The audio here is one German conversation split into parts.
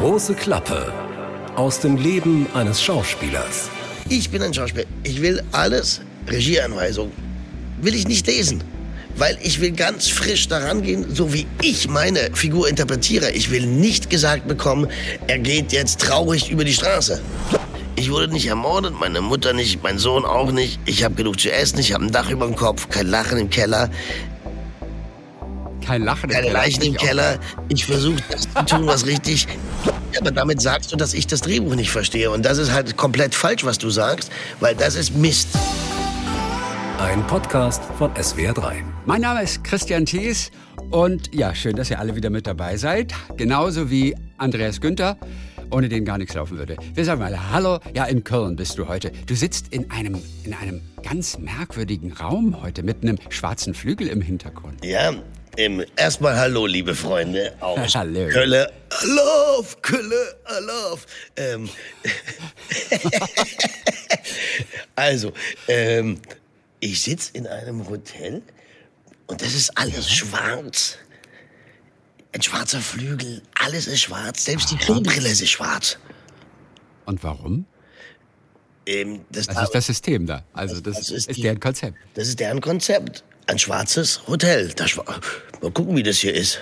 Große Klappe aus dem Leben eines Schauspielers. Ich bin ein Schauspieler. Ich will alles, Regieanweisung, will ich nicht lesen. Weil ich will ganz frisch daran gehen, so wie ich meine Figur interpretiere. Ich will nicht gesagt bekommen, er geht jetzt traurig über die Straße. Ich wurde nicht ermordet, meine Mutter nicht, mein Sohn auch nicht. Ich habe genug zu essen, ich habe ein Dach über dem Kopf, kein Lachen im Keller. Kein Lachen im Keine Keller. Leichen im Keller. Ich versuche das zu tun, was richtig. Aber damit sagst du, dass ich das Drehbuch nicht verstehe. Und das ist halt komplett falsch, was du sagst, weil das ist Mist. Ein Podcast von SWR3. Mein Name ist Christian Thies und ja, schön, dass ihr alle wieder mit dabei seid. Genauso wie Andreas Günther, ohne den gar nichts laufen würde. Wir sagen mal Hallo. Ja, in Köln bist du heute. Du sitzt in einem, in einem ganz merkwürdigen Raum heute mit einem schwarzen Flügel im Hintergrund. Ja, ähm, erstmal Hallo, liebe Freunde aus Hallo. Kölle. Love Kölle, I love. Ähm, also, ähm, ich sitze in einem Hotel und das ist alles schwarz. Ein schwarzer Flügel, alles ist schwarz, selbst die Klobrille ist schwarz. Und warum? Ähm, das, Das ist das System da. Also das, Das ist ist, die- deren Konzept. das ist deren Konzept. Ein schwarzes Hotel. Das, mal gucken, wie das hier ist.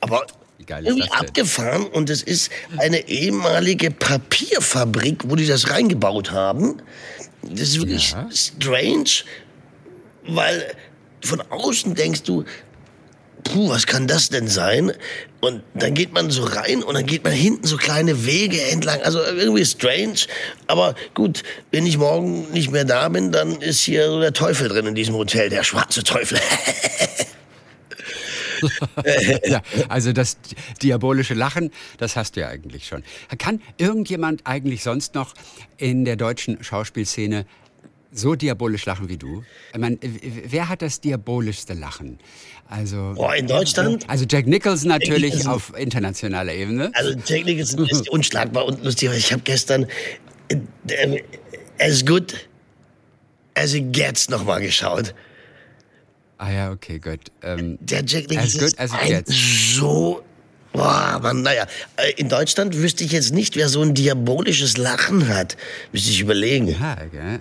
Aber irgendwie denn? abgefahren und es ist eine ehemalige Papierfabrik, wo die das reingebaut haben. Das ist wirklich Ja. strange, weil von außen denkst du, puh, was kann das denn sein? Und dann geht man so rein und dann geht man hinten so kleine Wege entlang. Also irgendwie strange. Aber gut, wenn ich morgen nicht mehr da bin, dann ist hier so der Teufel drin in diesem Hotel, der schwarze Teufel. Ja, also das diabolische Lachen, das hast du ja eigentlich schon. Kann irgendjemand eigentlich sonst noch in der deutschen Schauspielszene so diabolisch lachen wie du? Ich meine, wer hat das diabolischste Lachen? Also, Boah, in Deutschland? Also Jack Nicholson natürlich Nicholson. auf internationaler Ebene. Also Technik ist, ist unschlagbar und lustig. Ich habe gestern äh, äh, As Good As It Gets nochmal geschaut. Ah ja, okay, gut. Ähm, Der Jack As Nicholson Good ist As It ein Gets. so... Boah, man, naja, äh, in Deutschland wüsste ich jetzt nicht, wer so ein diabolisches Lachen hat. Müsste ich überlegen. ja, gell?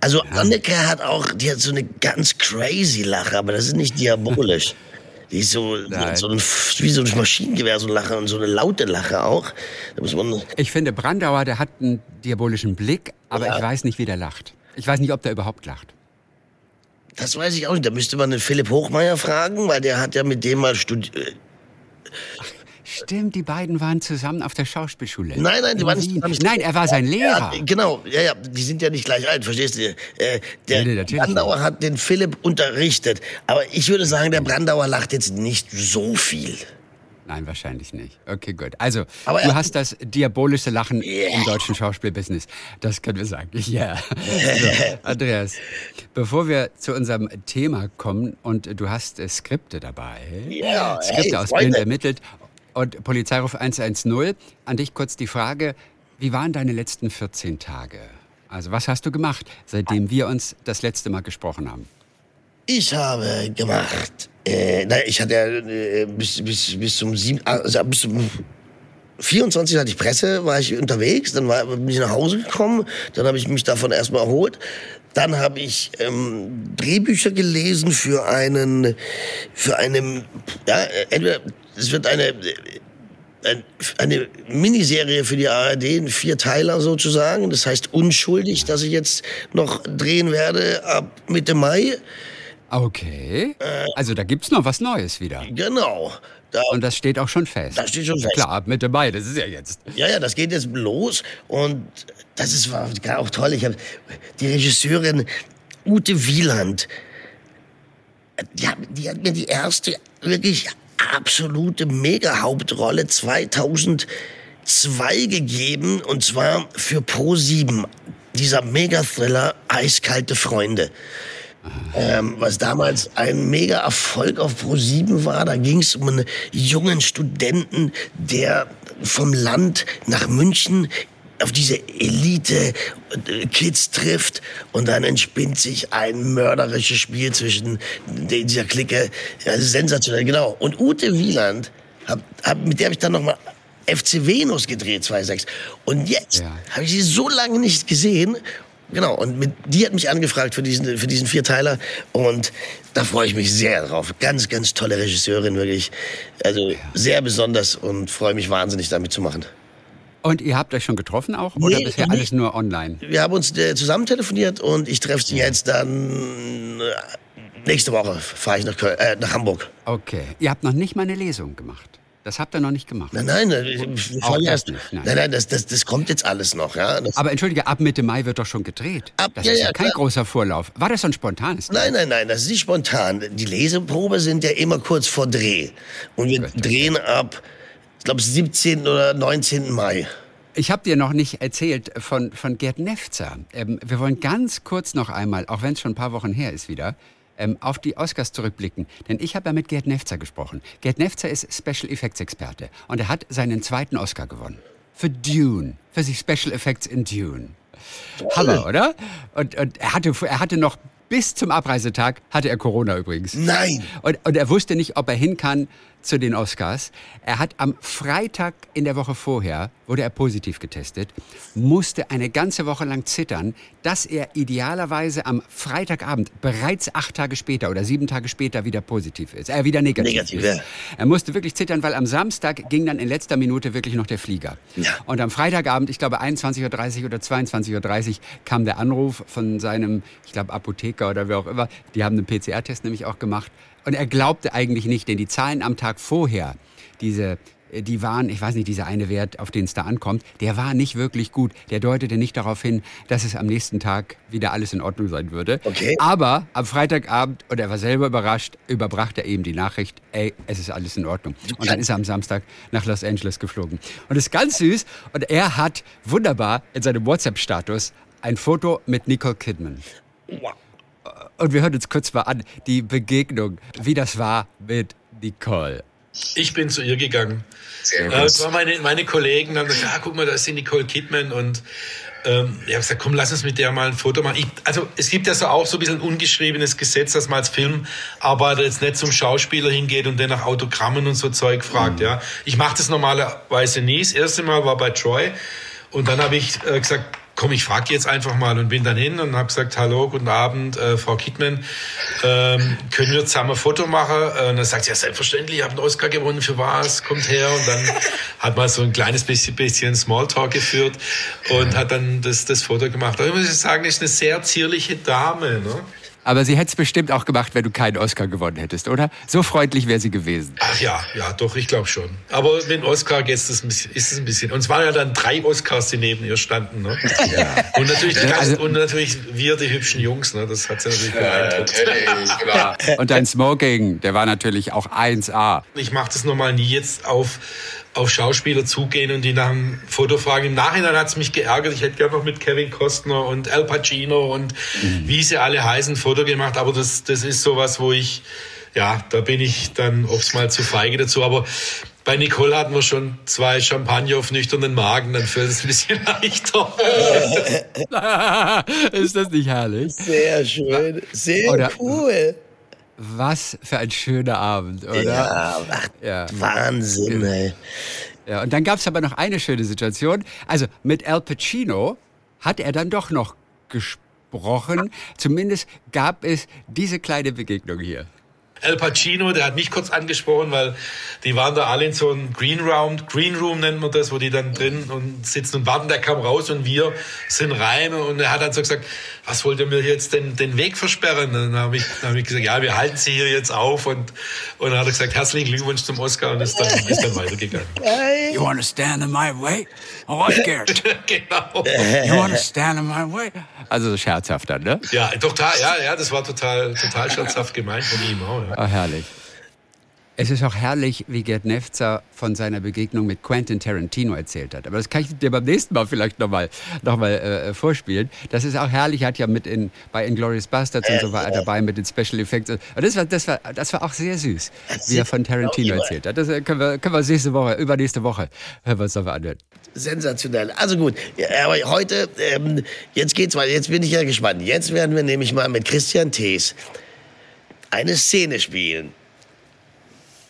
Also Anneke hat auch, die hat so eine ganz crazy Lache, aber das ist nicht diabolisch. Die ist so, so ein, wie so ein Maschinengewehr, so Lache und so eine laute Lache auch. Ich finde, Brandauer, der hat einen diabolischen Blick, aber Ja. ich weiß nicht, wie der lacht. Ich weiß nicht, ob der überhaupt lacht. das weiß ich auch nicht. Da müsste man den Philipp Hochmeier fragen, weil der hat ja mit dem mal studiert. Stimmt, die beiden waren zusammen auf der Schauspielschule. Nein, nein, die waren nicht zusammen. Nein, er war sein Lehrer. Ja, genau, ja, ja, die sind ja nicht gleich alt, verstehst du? Äh, der Nee, nee, Brandauer hat den Philipp unterrichtet. Aber ich würde sagen, der Brandauer lacht jetzt nicht so viel. Nein, wahrscheinlich nicht. Okay, gut. Also, Aber du hast das diabolische Lachen Yeah. im deutschen Schauspielbusiness. Das können wir sagen. Ja. So, Andreas, bevor wir zu unserem Thema kommen und du hast äh, Skripte dabei. Ja, Skripte hey, aus Freunde. Bild ermittelt und Polizeiruf 110. An dich kurz die Frage, wie waren deine letzten 14 Tage? Also, was hast du gemacht, seitdem wir uns das letzte Mal gesprochen haben? Ich habe gemacht. Äh, naja, ich hatte äh, bis, bis, bis zum sieben, also bis zum 24 hatte ich Presse, war ich unterwegs, dann war, bin ich nach Hause gekommen, dann habe ich mich davon erstmal erholt. Dann habe ich ähm, Drehbücher gelesen für einen, für einen, ja, entweder es wird eine, äh, ein- eine Miniserie für die ARD, ein Vierteiler sozusagen. Das heißt unschuldig, dass ich jetzt noch drehen werde ab Mitte Mai. Okay. Äh. Also, da gibt's noch was Neues wieder. Genau. Da, Und das steht auch schon fest. Das steht schon fest. Klar, ab Mitte Mai, das ist ja jetzt. ja, ja, das geht jetzt los und das ist war auch toll. Ich habe die Regisseurin Ute Wieland, die hat, die hat mir die erste wirklich absolute Mega-Hauptrolle 2002 gegeben und zwar für Pro7. Dieser Mega-Thriller Eiskalte Freunde. Ähm, was damals ein mega Erfolg auf Pro7 war. Da ging es um einen jungen Studenten, der vom Land nach München auf diese Elite äh, Kids trifft und dann entspinnt sich ein mörderisches Spiel zwischen dieser Clique. Ja, sensationell, genau. Und Ute Wieland hab, hab, mit der habe ich dann nochmal FC Venus gedreht, 2006. Und jetzt Ja. habe ich sie so lange nicht gesehen. Genau, und mit, die hat mich angefragt für diesen, für diesen Vierteiler. Und da freue ich mich sehr drauf. Ganz, ganz tolle Regisseurin, wirklich. Also sehr besonders und freue mich wahnsinnig, damit zu machen. Und ihr habt euch schon getroffen auch? Oder Nee, bisher noch alles nur online? Wir haben uns äh, zusammen telefoniert und ich treffe sie jetzt dann. Äh, nächste Woche fahre ich nach, Köln, äh, nach Hamburg. Okay. Ihr habt noch nicht mal eine Lesung gemacht. Das habt ihr noch nicht gemacht. Nein, nein, wir fahren das erst. nicht, nein. Nein, nein, das, das, das kommt jetzt alles noch. Ja? Das, Aber entschuldige, ab Mitte Mai wird doch schon gedreht. Ab- das ja, ist ja, ja, kein klar. großer Vorlauf. War das so ein spontanes? Nein, nein, nein, das ist nicht spontan. Die Leseprobe sind ja immer kurz vor Dreh. Und wir drehen ab, ich glaube, 17. oder 19. Mai. Ich habe dir noch nicht erzählt von, von Gerd Nefzer. Ähm, wir wollen ganz kurz noch einmal, auch wenn es schon ein paar Wochen her ist wieder, ähm, auf die Oscars zurückblicken. Denn ich habe ja mit Gerd Nefzer gesprochen. Gerd Nefzer ist Special Effects Experte und er hat seinen zweiten Oscar gewonnen. Für Dune. Für sich Special Effects in Dune. Hammer, oder? Und, und er, hatte, er hatte noch bis zum Abreisetag, hatte er Corona übrigens. Nein! Und, und er wusste nicht, ob er hin kann zu den Oscars. Er hat am Freitag in der Woche vorher, wurde er positiv getestet, musste eine ganze Woche lang zittern, dass er idealerweise am Freitagabend bereits acht Tage später oder sieben Tage später wieder positiv ist, äh, wieder negativ, Negativ, ist. ja. Er musste wirklich zittern, weil am Samstag ging dann in letzter Minute wirklich noch der Flieger. Ja. Und am Freitagabend, ich glaube 21.30 Uhr oder 22.30 Uhr, kam der Anruf von seinem, ich glaube Apotheker oder wer auch immer, die haben einen PCR-Test nämlich auch gemacht. Und er glaubte eigentlich nicht, denn die Zahlen am Tag vorher, diese, äh, die waren, ich weiß nicht, dieser eine Wert, auf den es da ankommt, der war nicht wirklich gut. Der deutete nicht darauf hin, dass es am nächsten Tag wieder alles in Ordnung sein würde. Okay. Aber am Freitagabend, und er war selber überrascht, überbrachte er eben die Nachricht, ey, es ist alles in Ordnung. Und dann ist er am Samstag nach Los Angeles geflogen. Und ist ganz süß. Und er hat wunderbar in seinem WhatsApp-Status ein Foto mit Nicole Kidman. Und wir hören uns kurz mal an, die Begegnung, wie das war mit Nicole. Ich bin zu ihr gegangen. Sehr Äh, waren meine, meine Kollegen, dann gesagt, ja, guck mal, da ist die Nicole Kidman und ähm, ich habe gesagt, komm, lass uns mit der mal ein Foto machen. Ich, also es gibt ja so auch so ein bisschen ein ungeschriebenes Gesetz, dass man als Filmarbeiter jetzt nicht zum Schauspieler hingeht und den nach Autogrammen und so Zeug fragt. Ja, ich mache das normalerweise nie. Das erste Mal war bei Troy und dann habe ich äh, gesagt, komm, ich frage jetzt einfach mal und bin dann hin und habe gesagt, hallo, guten Abend, äh, Frau Kidman, ähm, können wir zusammen ein Foto machen? Äh, und dann sagt sie, ja, selbstverständlich, ich habe einen Oscar gewonnen, für was, kommt her. Und dann hat man so ein kleines bisschen, bisschen Smalltalk geführt und hat dann das, das Foto gemacht. Aber ich muss sagen, ist eine sehr zierliche Dame. Ne? Aber sie hätte es bestimmt auch gemacht, wenn du keinen Oscar gewonnen hättest, oder? So freundlich wäre sie gewesen. Ach ja, ja, doch, ich glaube schon. Aber mit dem Oscar ein bisschen, ist es ein bisschen. Und es waren ja dann drei Oscars, die neben ihr standen. Ne? Und, natürlich die ganzen, also- und natürlich wir, die hübschen Jungs. Ne? Das hat sie natürlich beeindruckt. natürlich, klar. Und dein Smoking, der war natürlich auch 1A. Ich mache das normal nie jetzt auf, auf Schauspieler zugehen und die nach einem Foto fragen. Im Nachhinein hat's mich geärgert. Ich hätte gerne noch mit Kevin Costner und Al Pacino und wie sie alle heißen, Foto gemacht. Aber das, das ist sowas, wo ich, ja, da bin ich dann oft mal zu feige dazu. Aber bei Nicole hatten wir schon zwei Champagner auf nüchternen Magen, dann fällt es ein bisschen leichter. ist das nicht herrlich? Sehr schön, sehr Oder- cool. Was für ein schöner Abend, oder? Ja, ach, Ja. Wahnsinn, ey. Ja, und dann gab es aber noch eine schöne Situation. Also mit Al Pacino hat er dann doch noch gesprochen. Zumindest gab es diese kleine Begegnung hier. Al Pacino, der hat mich kurz angesprochen, weil die waren da alle in so einem Green Room, Green Room nennt man das, wo die dann drin und sitzen und warten. Der kam raus und wir sind rein und er hat dann so gesagt, was wollt ihr mir jetzt den, den Weg versperren? Und dann habe ich, dann hab ich gesagt, ja, wir halten sie hier jetzt auf und, und dann hat er gesagt, herzlichen Glückwunsch zum Oscar und ist dann, ist dann weitergegangen. You wanna stand in my way? Oh, I'm scared. genau. You wanna stand in my way? Also scherzhaft dann, ne? Ja, total, ja, ja, das war total, total scherzhaft gemeint von ihm auch. Ja. Ah, herrlich. Es ist auch herrlich, wie Gerd Nefzer von seiner Begegnung mit Quentin Tarantino erzählt hat. Aber das kann ich dir beim nächsten Mal vielleicht nochmal noch mal, äh, vorspielen. Das ist auch herrlich. Er hat ja mit in, bei Inglourious Bastards und so war er dabei mit den Special Effects. Und das war, das war, das war auch sehr süß, wie er von Tarantino erzählt hat. Das äh, können wir, können wir nächste Woche, übernächste Woche, hören wir uns nochmal anhören. Sensationell. Also gut, ja, aber heute, ähm, jetzt geht's weiter. Jetzt bin ich ja gespannt. Jetzt werden wir nämlich mal mit Christian Thees eine Szene spielen.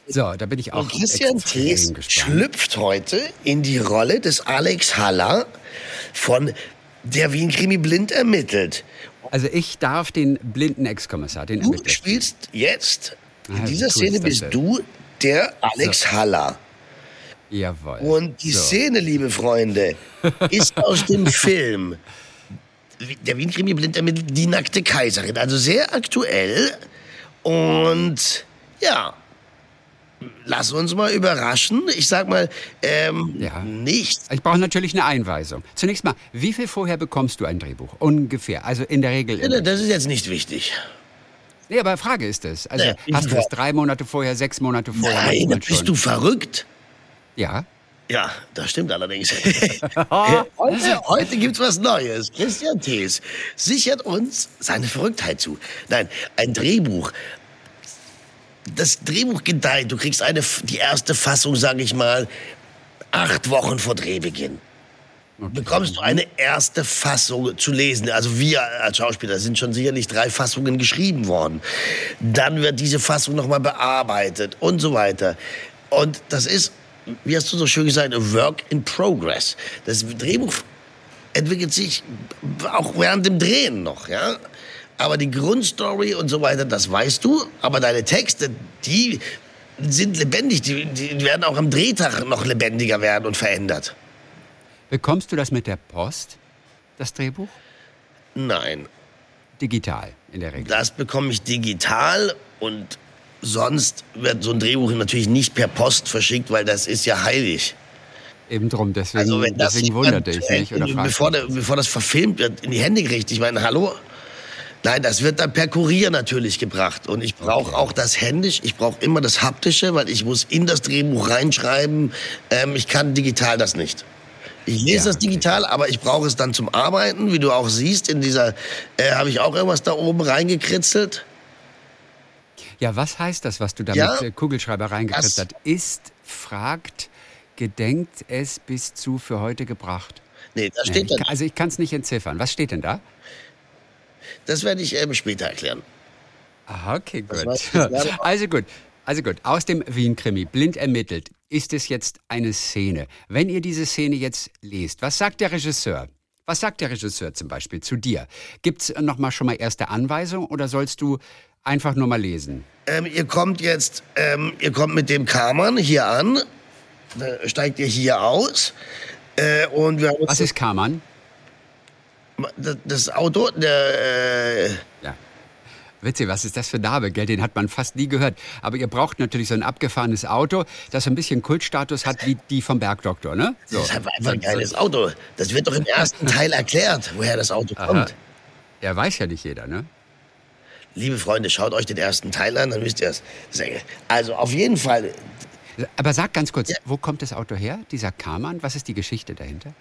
So, da bin ich auch Und Christian Thees schlüpft heute in die Rolle des Alex Haller von Der Wien-Krimi blind ermittelt. Also ich darf den blinden Ex-Kommissar, den Du Ermittler. spielst jetzt, in Ah, dieser Szene bist denn? du der Alex Haller. Jawohl. Und die so. Szene, liebe Freunde, ist aus dem Film Der Wien-Krimi blind ermittelt Die nackte Kaiserin. Also sehr aktuell. Und ja, lass uns mal überraschen. Ich sag mal, ähm, Ja. nicht. Ich brauche natürlich eine Einweisung. Zunächst mal, wie viel vorher bekommst du ein Drehbuch? Ungefähr. Also in der Regel. immer. Das ist jetzt nicht wichtig. Nee, aber Frage ist es. Also Nee, hast du ja. es drei Monate vorher, sechs Monate vorher? Nein, bist du verrückt? Ja. Ja, das stimmt allerdings. heute heute gibt es was Neues. Christian Thees sichert uns seine Verrücktheit zu. Nein, ein Drehbuch. Das Drehbuch gedeiht. Du kriegst eine, die erste Fassung, sage ich mal, acht Wochen vor Drehbeginn. Bekommst du eine erste Fassung zu lesen. Also wir als Schauspieler sind schon sicherlich drei Fassungen geschrieben worden. Dann wird diese Fassung nochmal bearbeitet und so weiter. Und das ist, wie hast du so schön gesagt, a work in progress. Das Drehbuch entwickelt sich auch während dem Drehen noch, ja. Aber die Grundstory und so weiter, das weißt du. Aber deine Texte, die sind lebendig. Die, die werden auch am Drehtag noch lebendiger werden und verändert. Bekommst du das mit der Post, das Drehbuch? Nein, Digital in der Regel. das bekomme ich digital und sonst wird so ein Drehbuch natürlich nicht per Post verschickt, weil das ist ja heilig. Eben drum, deswegen, Also wenn das deswegen jemand, wunderte ich mich. Oder äh, bevor, der, bevor das verfilmt wird, in die Hände gekriegt. Ich meine, hallo? Nein, das wird dann per Kurier natürlich gebracht. Und ich brauche auch das händisch, ich brauche immer das haptische, weil ich muss in das Drehbuch reinschreiben. Ähm, ich kann digital das nicht. Ich lese Ja, das okay. digital, aber ich brauche es dann zum Arbeiten. Wie du auch siehst, in dieser äh, habe ich auch irgendwas da oben reingekritzelt. Ja, was heißt das, was du da Ja, mit äh, Kugelschreiber reingekriegt hast? Ist, fragt, gedenkt es bis zu für heute gebracht. Nee, da Nee, steht dann. kann- also ich kann es nicht entziffern. Was steht denn da? Das werde ich ähm, später erklären. Aha, okay, gut. Also gut. Also gut, aus dem Wien-Krimi, blind ermittelt, ist es jetzt eine Szene. Wenn ihr diese Szene jetzt lest, was sagt der Regisseur? Was sagt der Regisseur zum Beispiel zu dir? Gibt es nochmal schon mal erste Anweisung oder sollst du einfach nur mal lesen? Ähm, ihr kommt jetzt, ähm, ihr kommt mit dem Kammern hier an, da steigt ihr hier aus äh, und wir Was ist Kammern? das, das Auto, der, äh, Ja. Witzig, was ist das für ein Name, gell? Den hat man fast nie gehört. Aber ihr braucht natürlich so ein abgefahrenes Auto, das so ein bisschen Kultstatus hat wie die vom Bergdoktor, ne? So. das ist einfach ein geiles Auto. Das wird doch im ersten Teil erklärt, woher das Auto kommt. Ja, weiß ja nicht jeder, ne? Liebe Freunde, schaut euch den ersten Teil an, dann wisst ihr es. Also auf jeden Fall, Aber sag ganz kurz, Ja. wo kommt das Auto her, dieser Kammern? Was ist die Geschichte dahinter?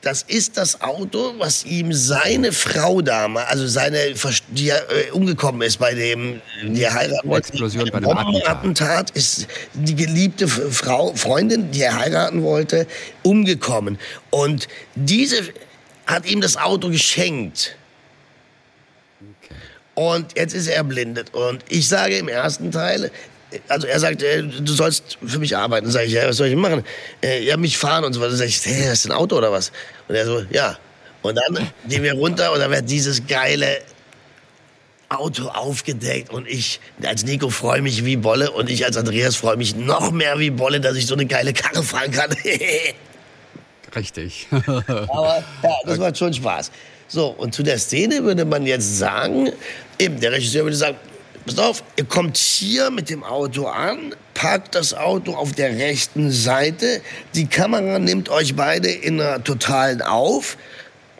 das ist das Auto, was ihm seine Frau damals, also seine, die ja äh, umgekommen ist bei dem, die heiraten wollte. Explosion bei dem Bombenattentat ist die geliebte Frau, Freundin, die er heiraten wollte, umgekommen. Und diese hat ihm das Auto geschenkt. Okay. Und jetzt ist er erblindet. Und ich sage im ersten Teil, also er sagt, äh, du sollst für mich arbeiten. Dann sage ich, ja, was soll ich machen? Äh, ja, mich fahren und so weiter. Dann sage ich, hey, das ist ein Auto oder was? Und er so, ja. Und dann gehen wir runter und dann wird dieses geile Auto aufgedeckt und ich als Nico freue mich wie Bolle und ich als Andreas freue mich noch mehr wie Bolle, dass ich so eine geile Karre fahren kann. Richtig. Aber ja, das macht schon Spaß. So, und zu der Szene würde man jetzt sagen, eben, der Regisseur würde sagen, pass auf, ihr kommt hier mit dem Auto an, parkt das Auto auf der rechten Seite, die Kamera nimmt euch beide in einer totalen auf.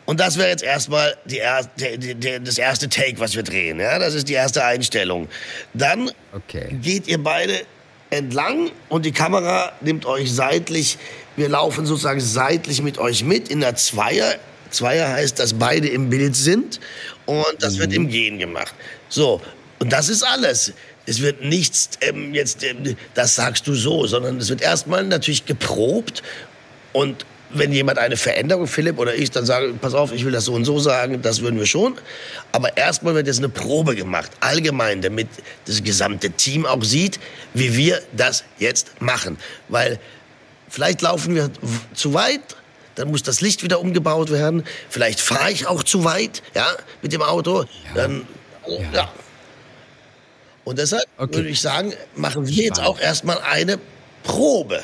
Und das wäre jetzt erstmal die er, der, der, das erste Take, was wir drehen. Ja? Das ist die erste Einstellung. Dann Okay. geht ihr beide entlang und die Kamera nimmt euch seitlich. Wir laufen sozusagen seitlich mit euch mit in der Zweier. Zweier heißt, dass beide im Bild sind und das wird im Gehen gemacht. So, und das ist alles. Es wird nichts ähm, jetzt, ähm, das sagst du so, sondern es wird erstmal natürlich geprobt und wenn jemand eine Veränderung, Philipp oder ich, dann sage, pass auf, ich will das so und so sagen, das würden wir schon. Aber erstmal wird jetzt eine Probe gemacht, allgemein, damit das gesamte Team auch sieht, wie wir das jetzt machen. Weil vielleicht laufen wir zu weit, dann muss das Licht wieder umgebaut werden. Vielleicht fahre ich auch zu weit, ja, mit dem Auto. Dann, also, ja. ja. Und deshalb okay. würde ich sagen, machen wir jetzt auch erstmal eine Probe.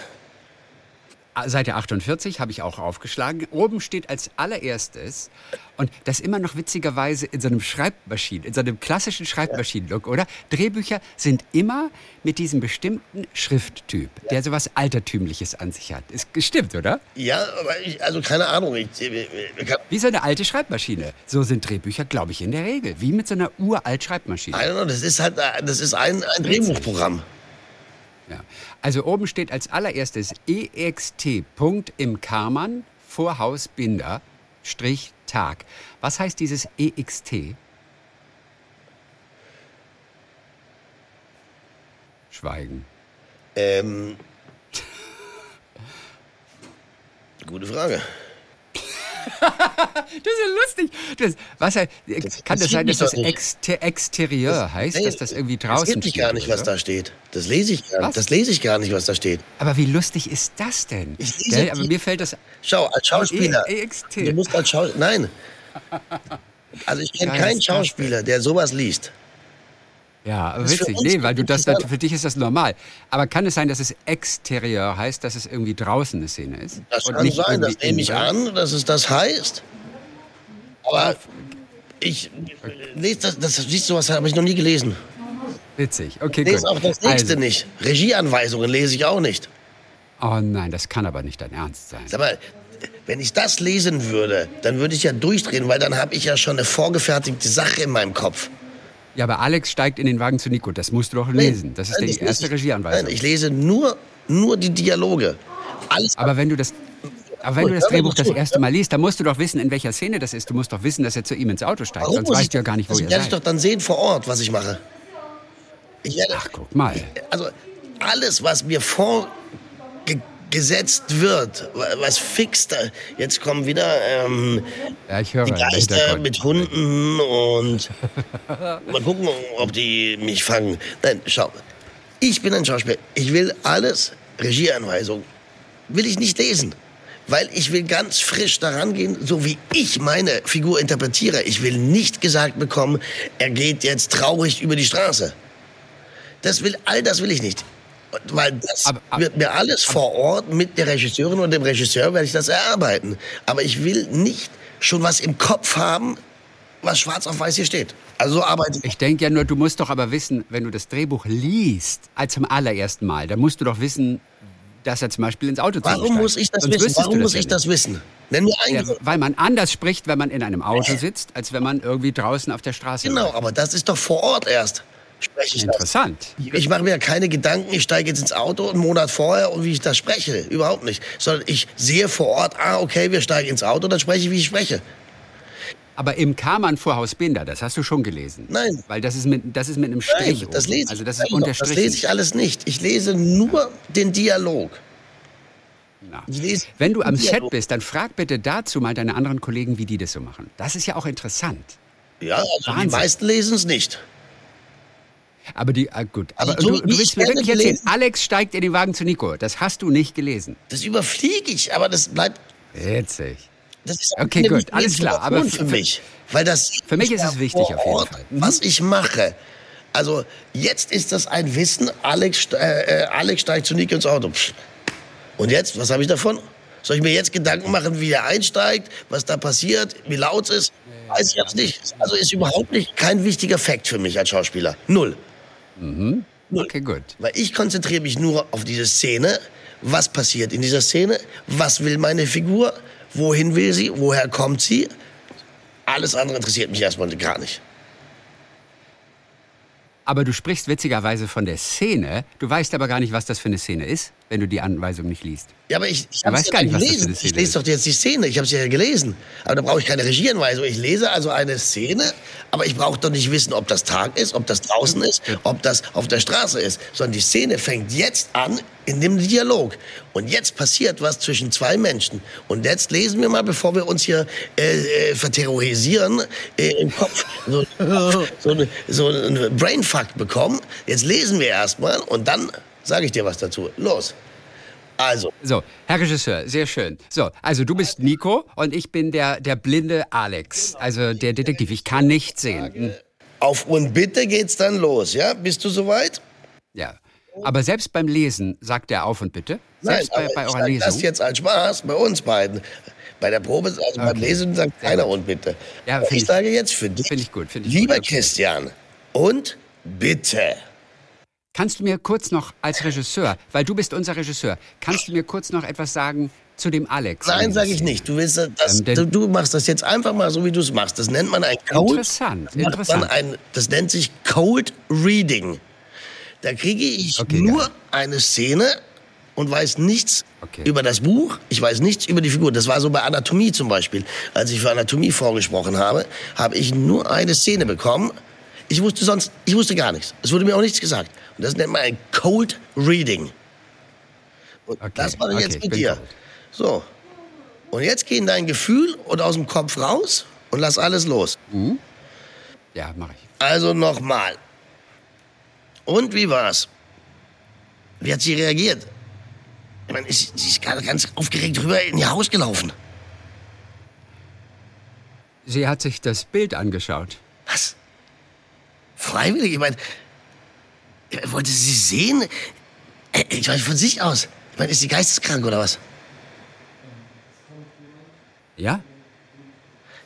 Seite 48 habe ich auch aufgeschlagen. Oben steht als allererstes, und das immer noch witzigerweise in so einem Schreibmaschinen, in so einem klassischen Schreibmaschinenlook, oder? Drehbücher sind immer mit diesem bestimmten Schrifttyp, ja. der sowas Altertümliches an sich hat. Ist gestimmt, oder? Ja, aber ich, also keine Ahnung. Ich, ich, wie so eine alte Schreibmaschine. So sind Drehbücher, glaube ich, in der Regel. Wie mit so einer uralt Schreibmaschine. Know, das ist halt das ist ein, ein Drehbuchprogramm. Ja. Also oben steht als allererstes EXT. Punkt im Karmann, Vorhaus Binder, Strich Tag. Was heißt dieses EXT? Schweigen. Ähm. Gute Frage. das ist ja lustig. Das, was, das kann das sein, dass das Exter Exterieur das, heißt, nee, dass das irgendwie draußen steht? Das steht gar nicht, was da steht. Das lese ich gar nicht. Das lese ich gar nicht, was da steht. Aber wie lustig ist das denn? Ich lese ja, aber mir fällt das. Schau, als Schauspieler. E EXT. Du musst als Schauspieler. Nein. Also ich kenne keinen Schauspieler, der sowas liest. Ja, aber witzig. Nee, weil du das, für dich ist das normal. Aber kann es sein, dass es Exterieur heißt, dass es irgendwie draußen eine Szene ist? Das kann sein, das nehme ich an, dass es das heißt. Aber ich lese das, das siehst du, was habe ich noch nie gelesen. Witzig, okay, ich lese gut. auch das nächste also. nicht. Regieanweisungen lese ich auch nicht. Oh nein, das kann aber nicht dein Ernst sein. Sag mal, wenn ich das lesen würde, dann würde ich ja durchdrehen, weil dann habe ich ja schon eine vorgefertigte Sache in meinem Kopf. Ja, aber Alex steigt in den Wagen zu Nico. Das musst du doch lesen. Das ist nein, die erste Regieanweisung. Nein, ich lese nur, nur die Dialoge. Alles aber wenn du das, aber wenn du das Drehbuch das erste Mal liest, dann musst du doch wissen, in welcher Szene das ist. Du musst doch wissen, dass er zu ihm ins Auto steigt. Warum Sonst weißt du ja gar nicht, wo das ihr seid. Ich doch dann sehen vor Ort, was ich mache. Ich werde, Ach, guck mal. Also alles, was mir vor gesetzt wird, was fix da. Jetzt kommen wieder ähm, ja, ich höre die Geister mit Hunden und mal gucken, ob die mich fangen. Nein, schau, ich bin ein Schauspieler. Ich will alles, Regieanweisung, will ich nicht lesen. Weil ich will ganz frisch daran gehen, so wie ich meine Figur interpretiere. Ich will nicht gesagt bekommen, er geht jetzt traurig über die Straße. Das will, all das will ich nicht. Weil das aber, aber, wird mir alles vor Ort mit der Regisseurin und dem Regisseur werde ich das erarbeiten. Aber ich will nicht schon was im Kopf haben, was schwarz auf weiß hier steht. Also so arbeite ich. Ich denke ja nur, du musst doch aber wissen, wenn du das Drehbuch liest, als zum allerersten Mal, dann musst du doch wissen, dass er zum Beispiel ins Auto Warum muss ich das Sonst wissen? Warum muss ich das wissen? Nenn mir einen ja, weil man anders spricht, wenn man in einem Auto sitzt, als wenn man irgendwie draußen auf der Straße Genau, läuft. aber das ist doch vor Ort erst spreche ich Interessant. Das. Ich, ich mache mir keine Gedanken, ich steige jetzt ins Auto einen Monat vorher und wie ich das spreche. Überhaupt nicht. Sondern ich sehe vor Ort, ah, okay, wir steigen ins Auto, dann spreche ich, wie ich spreche. Aber im Kammern Vorhaus Binder, das hast du schon gelesen. Nein. Weil das ist mit, das ist mit einem Strich. Nein, das lese ich. Also das ist unterstrichen. Das lese ich alles nicht. Ich lese nur den Dialog. Wenn du am Set bist, dann frag bitte dazu mal deine anderen Kollegen, wie die das so machen. Das ist ja auch interessant. Ja, also die meisten lesen es nicht. Aber die, ah, gut. Aber also, du, du willst mir wirklich erzählen, gelesen. Alex steigt in den Wagen zu Nico. Das hast du nicht gelesen. Das überfliege ich, aber das bleibt. Witzig. Das ist okay, gut, alles klar. Aber für, mich, weil das für mich ist es wichtig auf jeden Fall. Mhm. Was ich mache. Also jetzt ist das ein Wissen. Alex, äh, äh Alex steigt zu Nico ins Auto. Und jetzt, was habe ich davon? Soll ich mir jetzt Gedanken machen, wie er einsteigt, was da passiert, wie laut es ist? Weiß ich jetzt nicht. Also ist überhaupt nicht kein wichtiger Fakt für mich als Schauspieler. Null. Mhm. Okay, gut. Weil ich konzentriere mich nur auf diese Szene. Was passiert in dieser Szene? Was will meine Figur? Wohin will sie? Woher kommt sie? Alles andere interessiert mich erstmal gar nicht. Aber du sprichst witzigerweise von der Szene. Du weißt aber gar nicht, was das für eine Szene ist, wenn du die Anweisung nicht liest. Ja, aber ich, ich was das für gelesen. eine Szene ich lese doch jetzt die Szene. Ich habe sie ja gelesen. Aber da brauche ich keine Regieanweisung. Ich lese also eine Szene, aber ich brauche doch nicht wissen, ob das Tag ist, ob das draußen ist, ob das auf der Straße ist. Sondern die Szene fängt jetzt an in dem Dialog. Und jetzt passiert was zwischen zwei Menschen. Und jetzt lesen wir mal, bevor wir uns hier äh, äh, verterrorisieren, äh, im Kopf so, so, eine- so einen Brainfuck bekommen. Jetzt lesen wir erstmal und dann sage ich dir was dazu. Los. Also, So, Herr Regisseur, sehr schön. So, also du bist Nico und ich bin der, der blinde Alex, also der Detektiv. Ich kann nicht sehen. Auf und bitte geht's dann los, ja? Bist du soweit? Ja. Aber selbst beim Lesen sagt er auf und bitte. Selbst bei, aber bei ich eurer Lesung. das jetzt als Spaß bei uns beiden. Bei der Probe, also beim Okay. Lesen sagt keiner und bitte. Ja, ich ich- sage jetzt für dich, ich gut, ich lieber gut. Christian, und bitte. Kannst du mir kurz noch als Regisseur, weil du bist unser Regisseur, kannst du mir kurz noch etwas sagen zu dem Alex? Nein, sage ich nicht. Du, willst das, Ähm, du, du machst das jetzt einfach mal so, wie du es machst. Das nennt man ein Cold. Interessant, Man interessant. ein, das nennt sich Cold Reading. Da kriege ich Okay, nur geil. eine Szene und weiß nichts Okay. über das Buch. Ich weiß nichts über die Figur. Das war so bei Anatomie zum Beispiel. Als ich für Anatomie vorgesprochen habe, habe ich nur eine Szene bekommen. Ich wusste sonst, ich wusste gar nichts. Es wurde mir auch nichts gesagt. Und das nennt man ein Cold Reading. Und Okay, das mache ich okay, jetzt mit dir. cold. So. Und jetzt geh in dein Gefühl und aus dem Kopf raus und lass alles los. Ja, mache ich. Also nochmal. Und wie war's? Wie hat sie reagiert? Ich meine, ist- sie ist gerade ganz aufgeregt rüber in ihr Haus gelaufen. Sie hat sich das Bild angeschaut. Was? Freiwillig? Ich meine, äh, wollte sie sehen? Äh, Ich meine, von sich aus. Ich meine, ist sie geisteskrank oder was? Ja?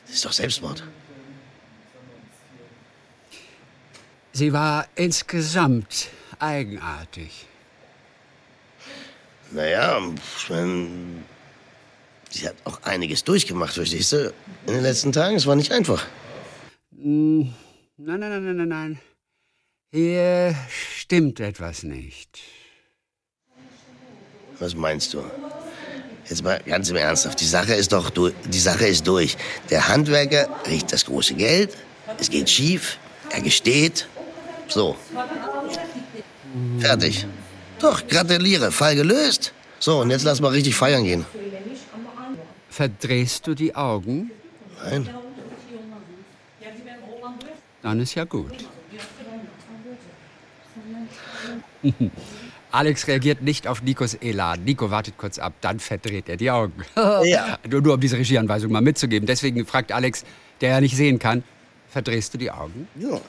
Das ist doch Selbstmord. Sie war insgesamt eigenartig. Naja, ich meine, sie hat auch einiges durchgemacht, verstehst du? In den letzten Tagen. Es war nicht einfach. Nein, nein, nein, nein, nein, nein. Hier stimmt etwas nicht. Was meinst du? Jetzt mal ganz im Ernsthaft. Die Sache ist doch die Sache ist durch. Der Handwerker riecht das große Geld. Es geht schief. Er gesteht. So. Fertig. Doch, gratuliere. Fall gelöst. So, und jetzt lass mal richtig feiern gehen. Verdrehst du die Augen? Nein. Dann ist ja gut. Alex reagiert nicht auf Nikos Elan. Nico wartet kurz ab, dann verdreht er die Augen. Ja. Nur, nur um diese Regieanweisung mal mitzugeben. Deswegen fragt Alex, der ja nicht sehen kann, verdrehst du die Augen? Ja.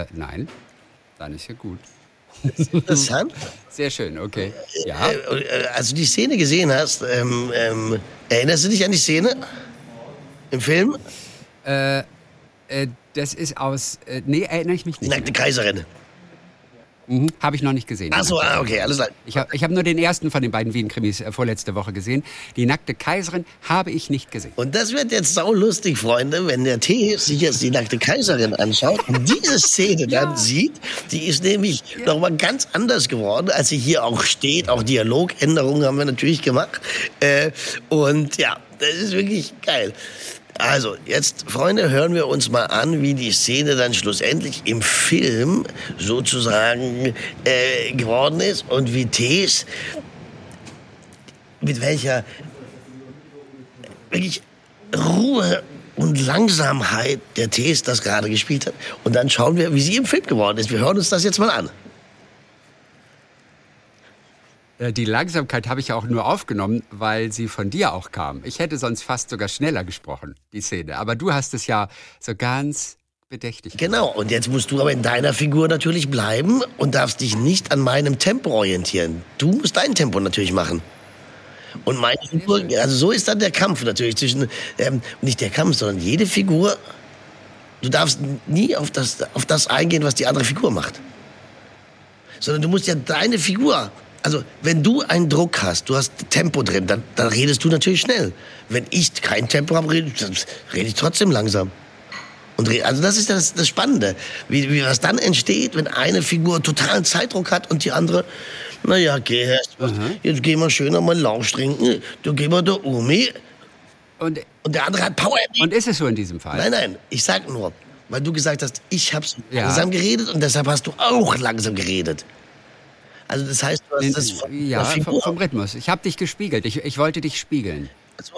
Äh, nein. Dann ist ja gut. Interessant. Sehr schön, okay. Ja, Äh, Als du die Szene gesehen hast, ähm, ähm, erinnerst du dich an die Szene? Im Film? äh, das ist aus. Äh, nee, erinnere ich mich Die nicht. nackte Kaiserin. Mhm, Habe ich noch nicht gesehen. Ach so, ah, okay, alles klar. Ich habe hab nur den ersten von den beiden Wien-Krimis äh, vorletzte Woche gesehen. Die nackte Kaiserin habe ich nicht gesehen. Und das wird jetzt saulustig, Freunde, wenn der T sich jetzt die nackte Kaiserin anschaut und diese Szene dann sieht. Die ist nämlich noch mal ganz anders geworden, als sie hier auch steht. Auch Dialogänderungen haben wir natürlich gemacht. Äh, und ja, das ist wirklich geil. Also, jetzt, Freunde, hören wir uns mal an, wie die Szene dann schlussendlich im Film sozusagen äh, geworden ist und wie Tees mit welcher wirklich Ruhe und Langsamkeit der Tees das gerade gespielt hat. Und dann schauen wir, wie sie im Film geworden ist. Wir hören uns das jetzt mal an. Äh, Die Langsamkeit habe ich ja auch nur aufgenommen, weil sie von dir auch kam. Ich hätte sonst fast sogar schneller gesprochen, die Szene. Aber du hast es ja so ganz bedächtig. Genau, und jetzt musst du aber in deiner Figur natürlich bleiben und darfst dich nicht an meinem Tempo orientieren. Du musst dein Tempo natürlich machen. Und meine Figur, also so ist dann der Kampf natürlich zwischen, ähm, nicht der Kampf, sondern jede Figur, du darfst nie auf das, auf das eingehen, was die andere Figur macht. Sondern du musst ja deine Figur, also wenn du einen Druck hast, du hast Tempo drin, dann, dann redest du natürlich schnell. Wenn ich kein Tempo habe, rede, dann rede ich trotzdem langsam. Und re- also das ist das, das Spannende, wie, wie was dann entsteht, wenn eine Figur totalen Zeitdruck hat und die andere, naja, geh erst, mal, jetzt gehen wir schön einmal Lausch trinken, du geh mal da Umi Und, und der andere hat Power. und ist es so in diesem Fall? Nein, nein, ich sag nur, weil du gesagt hast, ich habe Ja. langsam geredet und deshalb hast du auch langsam geredet. Also das heißt, du hast das von ja, vom, vom Rhythmus. Ich habe dich gespiegelt. Ich, ich wollte dich spiegeln.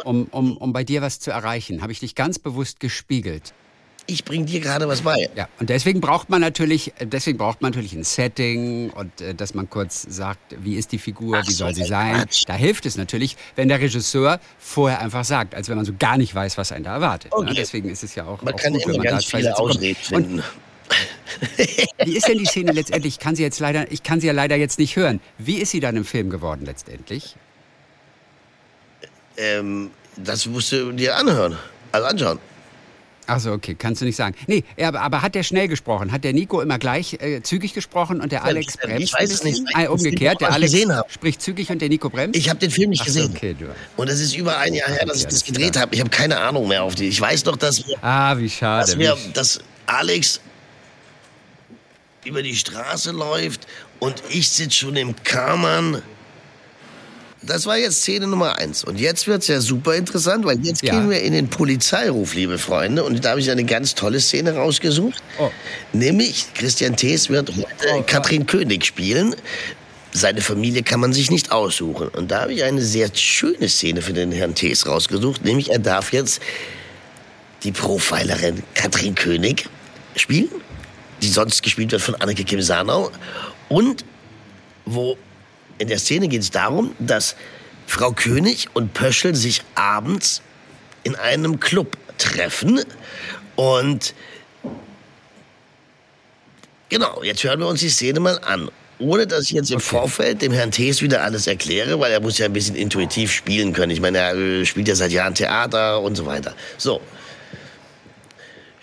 Um, um, um bei dir was zu erreichen, habe ich dich ganz bewusst gespiegelt. Ich bring dir gerade was bei. Ja, und deswegen braucht man natürlich, deswegen braucht man natürlich ein Setting und äh, dass man kurz sagt, wie ist die Figur, Ach wie so, soll sie ein sein. Quatsch. Da hilft es natürlich, wenn der Regisseur vorher einfach sagt, als wenn man so gar nicht weiß, was einen da erwartet. Okay. Ne? Deswegen ist es ja auch, Man auch kann gut, wenn immer man ganz da viele. Ausreden Und finden. Wie ist denn die Szene letztendlich? Ich kann sie jetzt leider, ich kann sie ja leider jetzt nicht hören. Wie ist sie dann im Film geworden letztendlich? Ähm, das musst du dir anhören, also anschauen. Ach so, okay, kannst du nicht sagen. Nee, er- aber, aber hat der schnell gesprochen? Hat der Nico immer gleich äh, zügig gesprochen und der Alex ich bremst? weiß ein es nicht, ich Ah, umgekehrt, der Alex spricht zügig und der Nico bremst? Ich habe den Film nicht Ach so, gesehen. okay, du. Und es ist über ein Jahr her, dass ich das gedreht habe. Ich habe keine Ahnung mehr auf die. Ich weiß noch, dass wir, Ah, wie schade. dass, wir, dass Alex über die Straße läuft und ich sitze schon im Karmann. Das war jetzt Szene Nummer eins. Und jetzt wird's ja super interessant, weil jetzt Ja. gehen wir in den Polizeiruf, liebe Freunde. Und da habe ich eine ganz tolle Szene rausgesucht. Oh. Nämlich, Christian Thees wird heute Oh, Katrin König spielen. Seine Familie kann man sich nicht aussuchen. Und da habe ich eine sehr schöne Szene für den Herrn Thees rausgesucht. Nämlich, er darf jetzt die Profilerin Katrin König spielen, die sonst gespielt wird von Anneke Kim Sanau. Und wo in der Szene geht es darum, dass Frau König und Pöschel sich abends in einem Club treffen. Und genau, jetzt hören wir uns die Szene mal an. Ohne dass ich jetzt im Vorfeld dem Herrn Thees wieder alles erkläre, weil er muss ja ein bisschen intuitiv spielen können. Ich meine, er spielt ja seit Jahren Theater und so weiter. So,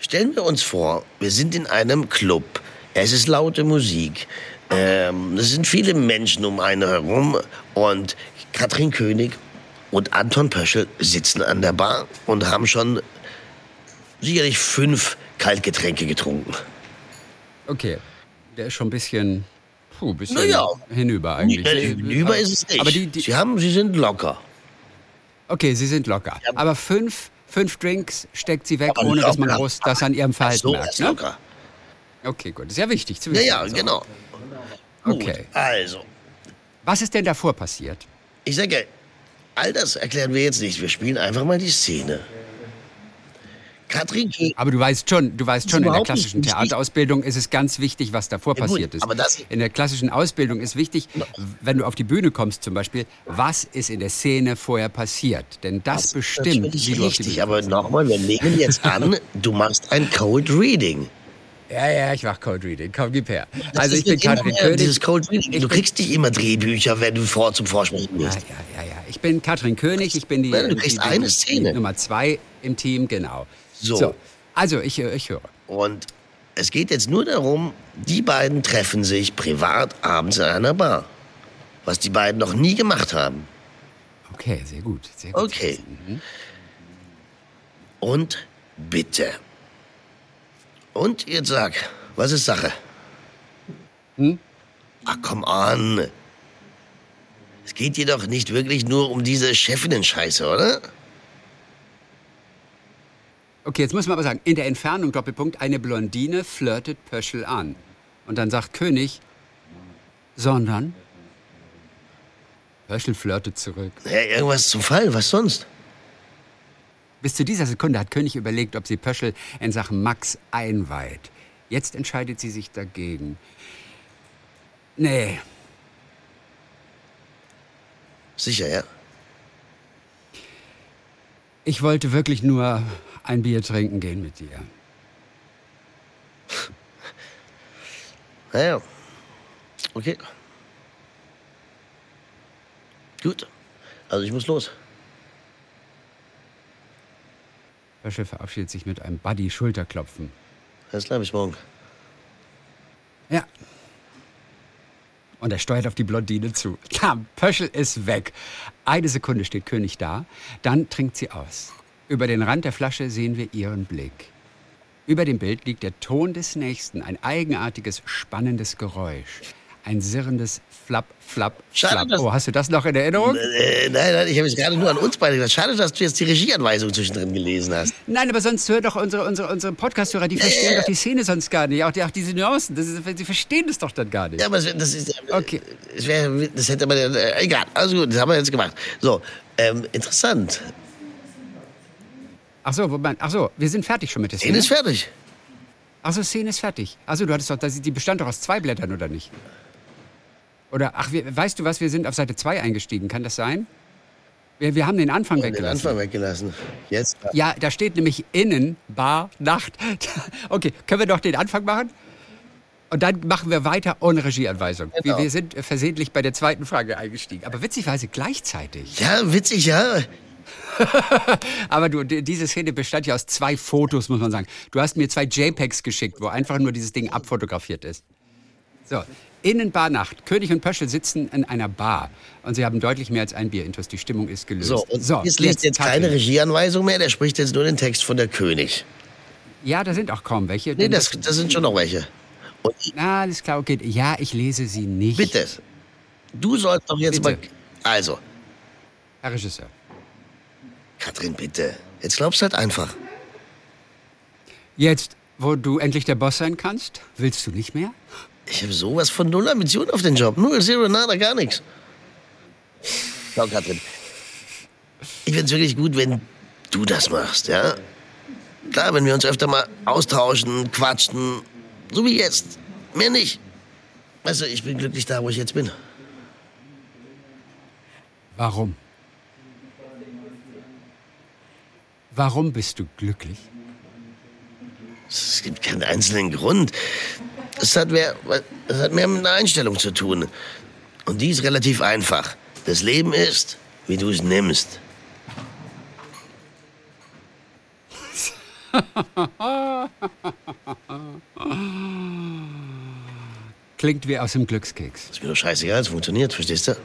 Stellen wir uns vor, wir sind in einem Club. Es ist laute Musik. Ähm, es sind viele Menschen um einen herum. Und Katrin König und Anton Pöschel sitzen an der Bar und haben schon sicherlich fünf Kaltgetränke getrunken. Okay, der ist schon ein bisschen, puh, ein bisschen Naja. hinüber eigentlich. Äh, Über ist es nicht. Aber die, die, sie, haben, sie sind locker. okay, sie sind locker. Aber fünf, fünf Drinks steckt sie weg, Aber ohne dass man groß das an ihrem Verhalten So, merkt. Ne? locker. Okay, gut. Ist ja wichtig zu Ja, wissen. ja, also. genau. Okay. Gut, also, Was ist denn davor passiert? ich sage, all das erklären wir jetzt nicht. Wir spielen einfach mal die Szene. Katrin König. Aber du weißt schon, du weißt schon, in der klassischen. Theaterausbildung ist es ganz wichtig, was davor Ja, gut, passiert ist. aber das- in der klassischen Ausbildung ist wichtig, wenn du auf die Bühne kommst zum Beispiel, was ist in der Szene vorher passiert? Denn das, bestimmt, natürlich wie du die richtig. Aber nochmal, wir nehmen jetzt an, du machst ein Cold Reading. Ja, ja, ich mach Code Reading. Komm, gib her. Das also ist ich bin Katrin König. Dieses Cold Reading. Du kriegst nicht immer Drehbücher, wenn du vor zum Vorsprechen Ja, gehst. ja, ja, ja. Ich bin Katrin König, ich bin die, du kriegst die, eine die, Szene. die Nummer zwei im Team, genau. So. Also, ich, äh, ich höre. Und es geht jetzt nur darum, die beiden treffen sich privat abends in einer Bar. Was die beiden noch nie gemacht haben. Okay, sehr gut. Sehr gut Okay. Und bitte. Und jetzt sag, was ist Sache? Hm? Ach, komm an. Es geht dir doch nicht wirklich nur um diese Chefinnen-Scheiße, oder? Okay, jetzt muss man aber sagen, in der Entfernung, Doppelpunkt, eine Blondine flirtet Pöschel an. Und dann sagt König, sondern Pöschel flirtet zurück. Ja, irgendwas zum Fall, was sonst? Bis zu dieser Sekunde hat König überlegt, ob sie Pöschel in Sachen Max einweiht. Jetzt entscheidet sie sich dagegen. Nee, Sicher, ja? ich wollte wirklich nur ein Bier trinken gehen mit dir. Naja. Okay. Gut. Also ich muss los. Pöschel verabschiedet sich mit einem Buddy-Schulterklopfen. Alles klar, bis morgen. Ja. Und er steuert auf die Blondine zu. Ja, Pöschel ist weg. Eine Sekunde steht König da, dann trinkt sie aus. Über den Rand der Flasche sehen wir ihren Blick. Über dem Bild liegt der Ton des Nächsten, ein eigenartiges, spannendes Geräusch. Ein sirrendes Flapp, Flapp, Schade, Flapp. Oh, hast du das noch in Erinnerung? Äh, nein, nein, ich habe jetzt gerade nur an uns beide gedacht. Schade, dass du jetzt die Regieanweisung zwischendrin gelesen hast. Nein, aber sonst hör doch unsere, unsere, unsere Podcast-Hörer, die verstehen doch die Szene sonst gar nicht. Auch, die, auch diese Nuancen, das ist, sie verstehen das doch dann gar nicht. Ja, aber das, das ist. äh, Okay. Das, wär, das hätte man. Äh, egal, also gut, das haben wir jetzt gemacht. So, ähm, interessant. Ach so, Moment. Ach so, wir sind fertig schon mit der Szene Szene. ist fertig. Ach so, Szene ist fertig. Ach so, du hattest doch, die bestand doch aus zwei Blättern, oder nicht? Oder, ach, wir, weißt du was, wir sind auf Seite 2 eingestiegen, kann das sein? Wir, wir haben den Anfang Den weggelassen. Anfang weggelassen. Jetzt. Ja, da steht nämlich innen, Bar, Nacht. Okay, können wir doch den Anfang machen? Und dann machen wir weiter ohne Regieanweisung. Genau. Wir, wir sind versehentlich bei der zweiten Frage eingestiegen. Aber witzigweise gleichzeitig. Ja, witzig, ja. Aber du, die- diese Szene bestand ja aus zwei Fotos, muss man sagen. Du hast mir zwei JPEGs geschickt, wo einfach nur dieses Ding abfotografiert ist. So, innen Bar Nacht. König und Pöschel sitzen in einer Bar. Und sie haben deutlich mehr als ein Bier intus. Die Stimmung ist gelöst. So, und jetzt liest jetzt keine. Regieanweisung mehr, der spricht jetzt nur den Text von der König. Ja, da sind auch kaum welche. Nee, das, das sind schon noch welche. Und Na, alles klar, okay. Ja, ich lese sie nicht. bitte, du sollst doch jetzt Bitte. mal. Also, Herr Regisseur. Katrin, bitte. Jetzt glaubst du halt einfach. Jetzt, wo du endlich der Boss sein kannst, willst du nicht mehr? Ich habe sowas von null Ambitionen auf den Job. Null, zero, nada, gar nichts. Schau, Katrin. Ich find's wirklich gut, wenn du das machst, ja? Klar, wenn wir uns öfter mal austauschen, quatschen. So wie jetzt. Mehr nicht. Weißt du, ich bin glücklich da, wo ich jetzt bin. Warum? Warum bist du glücklich? Es gibt keinen einzelnen Grund. Es hat, mehr, es hat mehr mit einer Einstellung zu tun. Und die ist relativ einfach. Das Leben ist, wie du es nimmst. Klingt wie aus dem Glückskeks. Ist mir doch scheißegal, es funktioniert, verstehst du?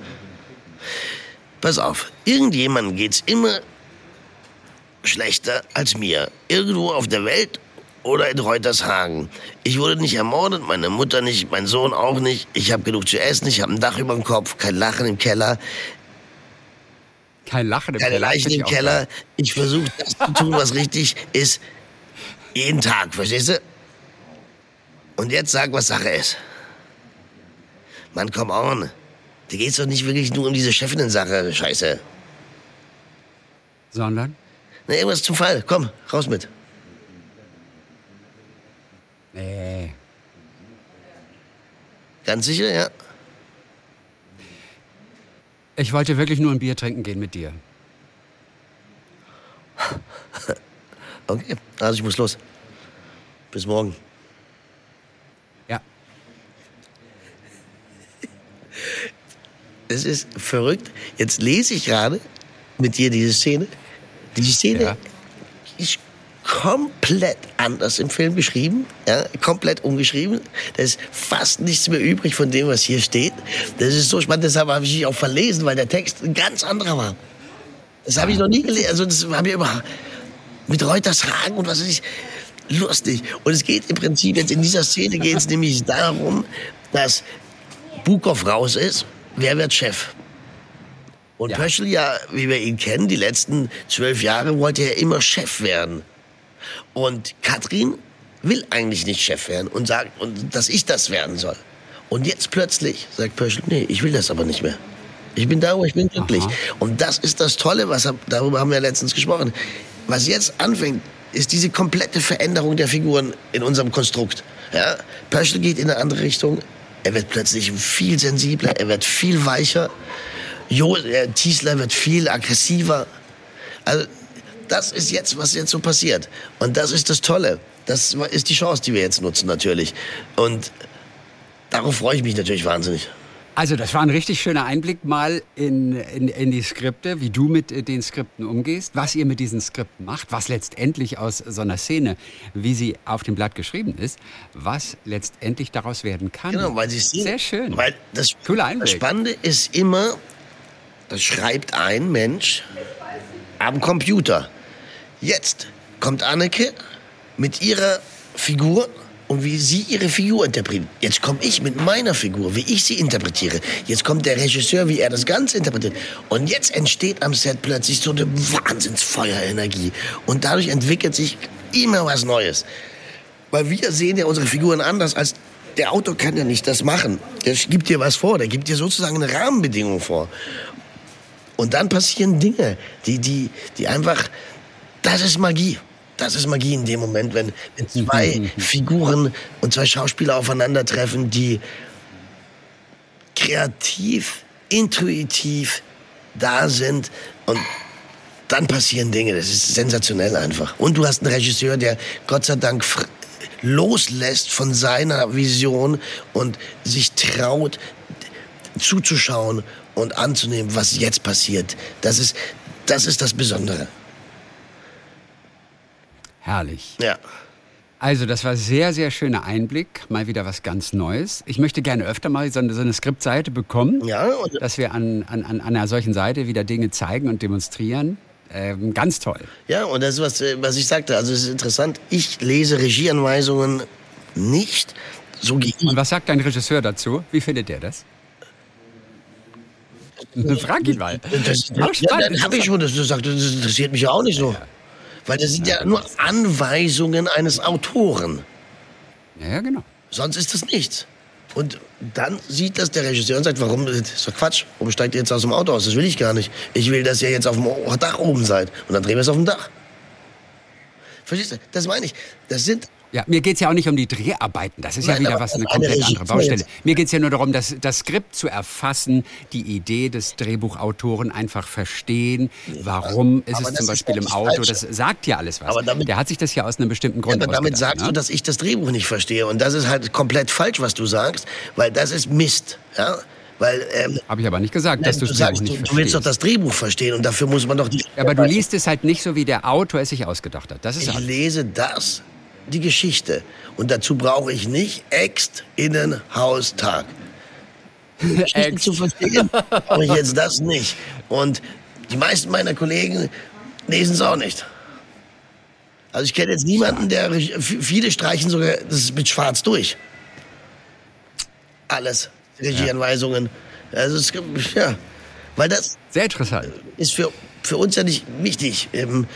Pass auf, irgendjemandem geht's immer schlechter als mir. Irgendwo auf der Welt oder in Reutershagen. Ich wurde nicht ermordet, meine Mutter nicht, mein Sohn auch nicht. Ich habe genug zu essen, ich habe ein Dach über dem Kopf, kein Lachen im Keller, Kein Lachen im keine Keller. Leichen Finde ich im Keller. Ich versuche das zu tun, was richtig ist. Jeden Tag, verstehst du? Und jetzt sag, was Sache ist. Mann, komm on. Da geht's doch nicht wirklich nur um diese Chefinnen-Sache, Scheiße. Sondern? Na, irgendwas zum Fall. Komm, raus mit. Nee. Ganz sicher, ja? Ich wollte wirklich nur ein Bier trinken gehen mit dir. Okay, also ich muss los. Bis morgen. Ja. Es ist verrückt. Jetzt lese ich gerade mit dir diese Szene. Diese Szene Ja. ist komplett anders im Film geschrieben, ja, komplett umgeschrieben. Da ist fast nichts mehr übrig von dem, was hier steht. Das ist so spannend, deshalb habe ich mich auch verlesen, weil der Text ein ganz anderer war. Das habe ich noch nie gelesen. Also das habe ich über mit Reutershagen und was weiß ich. Lustig. Und es geht im Prinzip jetzt in dieser Szene geht es nämlich darum, dass Bukow raus ist. Wer wird Chef? Und Ja. Pöschel ja, wie wir ihn kennen, die letzten zwölf Jahre wollte er immer Chef werden. Und Katrin will eigentlich nicht Chef werden und sagt, und, dass ich das werden soll. Und jetzt plötzlich sagt Pöschel, nee, ich will das aber nicht mehr. Ich bin da, wo ich bin glücklich. Aha. Und das ist das Tolle, was, darüber haben wir letztens gesprochen. Was jetzt anfängt, ist diese komplette Veränderung der Figuren in unserem Konstrukt. Ja? Pöschel geht in eine andere Richtung. Er wird plötzlich viel sensibler, er wird viel weicher. Jo, äh, Tiesler wird viel aggressiver. Also, das ist jetzt, was jetzt so passiert. Und das ist das Tolle. Das ist die Chance, die wir jetzt nutzen, natürlich. Und darauf freue ich mich natürlich wahnsinnig. Also, das war ein richtig schöner Einblick mal in, in, in die Skripte, wie du mit äh, den Skripten umgehst, was ihr mit diesen Skripten macht, was letztendlich aus so einer Szene, wie sie auf dem Blatt geschrieben ist, was letztendlich daraus werden kann. Genau, weil sie sehen. Sehr schön. Weil das, Cooler das Einblick. Spannende ist immer, das schreibt ein Mensch am Computer. Jetzt kommt Anneke mit ihrer Figur und wie sie ihre Figur interpretiert. Jetzt komme ich mit meiner Figur, wie ich sie interpretiere. Jetzt kommt der Regisseur, wie er das Ganze interpretiert. Und jetzt entsteht am Set plötzlich so eine Wahnsinnsfeuerenergie. Und dadurch entwickelt sich immer was Neues. Weil wir sehen ja unsere Figuren anders als der Autor kann ja nicht das machen. Der gibt dir was vor, der gibt dir sozusagen eine Rahmenbedingung vor. Und dann passieren Dinge, die, die, die einfach, das ist Magie. Das ist Magie in dem Moment, wenn, wenn zwei Figuren und zwei Schauspieler aufeinandertreffen, die kreativ, intuitiv da sind und dann passieren Dinge. Das ist sensationell einfach. Und du hast einen Regisseur, der Gott sei Dank loslässt von seiner Vision und sich traut zuzuschauen und anzunehmen, was jetzt passiert. Das ist das, ist das Besondere. Herrlich. Ja. Also, das war sehr, sehr schöner Einblick. Mal wieder was ganz Neues. Ich möchte gerne öfter mal so eine, so eine Skriptseite bekommen, Ja, dass wir an, an, an einer solchen Seite wieder Dinge zeigen und demonstrieren. Ähm, ganz toll. Ja, und das ist, was, äh, was ich sagte. Also, es ist interessant. Ich lese Regieanweisungen nicht. So gehe ich. Und was sagt dein Regisseur dazu? Wie findet der das? Frag ihn mal. Das, Aber ja, dann habe ich schon, das, das, sagt, das interessiert mich ja auch nicht so. Weil das sind ja nur Anweisungen eines Autoren. Ja, ja, genau. Sonst ist das nichts. Und dann sieht das der Regisseur und sagt, warum, das ist doch Quatsch. Warum steigt ihr jetzt aus dem Auto aus? Das will ich gar nicht. Ich will, dass ihr jetzt auf dem Dach oben seid. Und dann drehen wir es auf dem Dach. Verstehst du? Das meine ich. Das sind Ja, mir geht's ja auch nicht um die Dreharbeiten. Das ist ja Nein, wieder aber was, eine eine komplett Regie- andere Baustelle. Mir geht's ja nur darum, das, das Skript zu erfassen, die Idee des Drehbuchautoren einfach verstehen. Warum ist aber es zum ist Beispiel im Auto? Falsche. Das sagt ja alles was. Aber damit- Der hat sich das ja aus einem bestimmten Grund Ja, aber damit sagst ne? du, dass ich das Drehbuch nicht verstehe. Und das ist halt komplett falsch, was du sagst, weil das ist Mist. Ja? Weil, ähm, Habe ich aber nicht gesagt, dass nein, du du, das Drehbuch nicht du, du willst doch verstehst. das Drehbuch verstehen und dafür muss man doch die. Ja, aber du liest es halt nicht so, wie der Autor es sich ausgedacht hat. Das ist Ich alles. lese das, die Geschichte. Und dazu brauche ich nicht Ext, Innen, Haus, Tag. Geschichten zu verstehen, brauche ich jetzt das nicht. Und die meisten meiner Kollegen lesen es auch nicht. Also ich kenne jetzt niemanden, der viele streichen sogar das ist mit Schwarz durch. Alles. Regieanweisungen. Also es, ja, weil das Sehr interessant. ist für, für uns ja nicht wichtig. Ähm,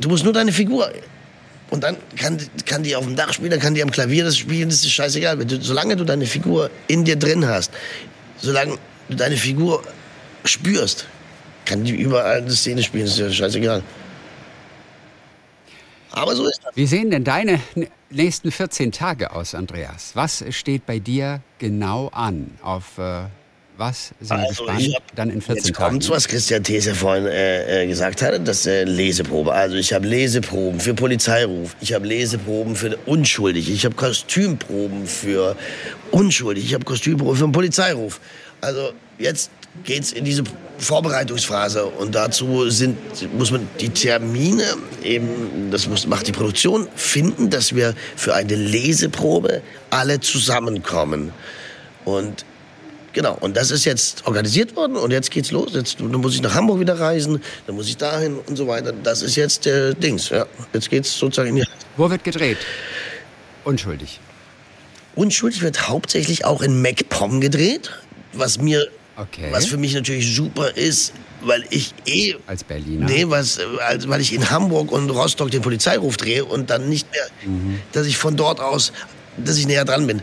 du musst nur deine Figur. Und dann kann, kann die auf dem Dach spielen, dann kann die am Klavier das spielen, das ist scheißegal. Du, solange du deine Figur in dir drin hast, solange du deine Figur spürst, kann die überall eine Szene spielen, das ist ja scheißegal. Aber so ist das. Wie sehen denn deine nächsten 14 Tage aus, Andreas? Was steht bei dir genau an? Auf äh, was sind wir Also, gespannt? hab- Dann in 14 Jetzt Tagen. kommt's, was Christian These vorhin äh, äh, gesagt hatte, das äh, Leseprobe. Also ich habe Leseproben für Polizeiruf, ich habe Leseproben für Unschuldig, ich habe Kostümproben für Unschuldig, ich habe Kostümproben für einen Polizeiruf. Also jetzt geht's in diese Vorbereitungsphase und dazu sind, muss man die Termine eben, das muss, macht die Produktion, finden, dass wir für eine Leseprobe alle zusammenkommen. Und Genau, und das ist jetzt organisiert worden und jetzt geht's los. Jetzt dann muss ich nach Hamburg wieder reisen, dann muss ich dahin und so weiter. Das ist jetzt der Dings. Ja. Jetzt geht's sozusagen in die Wo wird gedreht? Unschuldig. Unschuldig wird hauptsächlich auch in MacPom gedreht, was mir, Okay. was für mich natürlich super ist, weil ich eh Als Berliner. Nee, was, äh, also, weil ich in Hamburg und Rostock den Polizeiruf drehe und dann nicht mehr, dass ich von dort aus, dass ich näher dran bin.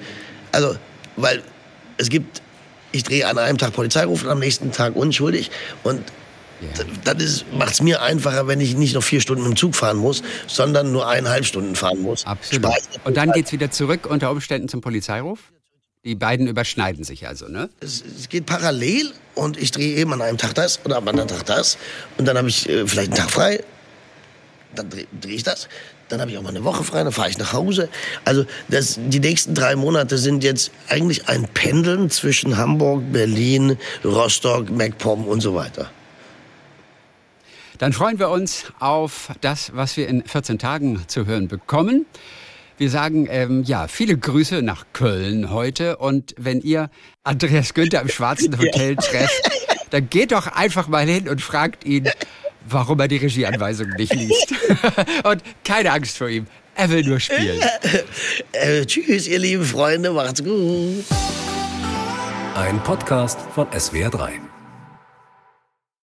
Also, weil es gibt, ich drehe an einem Tag Polizeiruf und am nächsten Tag unschuldig und Ja. d- dann macht es mir einfacher, wenn ich nicht noch vier Stunden im Zug fahren muss, sondern nur eineinhalb Stunden fahren muss. Absolut. Und dann geht's wieder zurück unter Umständen zum Polizeiruf? Die beiden überschneiden sich also, ne? es, es geht parallel und ich drehe eben an einem Tag das oder am anderen Tag das und dann habe ich äh, vielleicht einen Tag frei, dann drehe dreh ich das, dann habe ich auch mal eine Woche frei, dann fahre ich nach Hause. Also das, die nächsten drei Monate sind jetzt eigentlich ein Pendeln zwischen Hamburg, Berlin, Rostock, MacPom und so weiter. Dann freuen wir uns auf das, was wir in 14 Tagen zu hören bekommen. Wir sagen ähm, ja viele Grüße nach Köln heute und wenn ihr Andreas Günther im Schwarzen Hotel trefft, dann geht doch einfach mal hin und fragt ihn, warum er die Regieanweisungen nicht liest. und keine Angst vor ihm. Er will nur spielen. Äh, tschüss, ihr lieben Freunde, macht's gut. Ein Podcast von SWR3.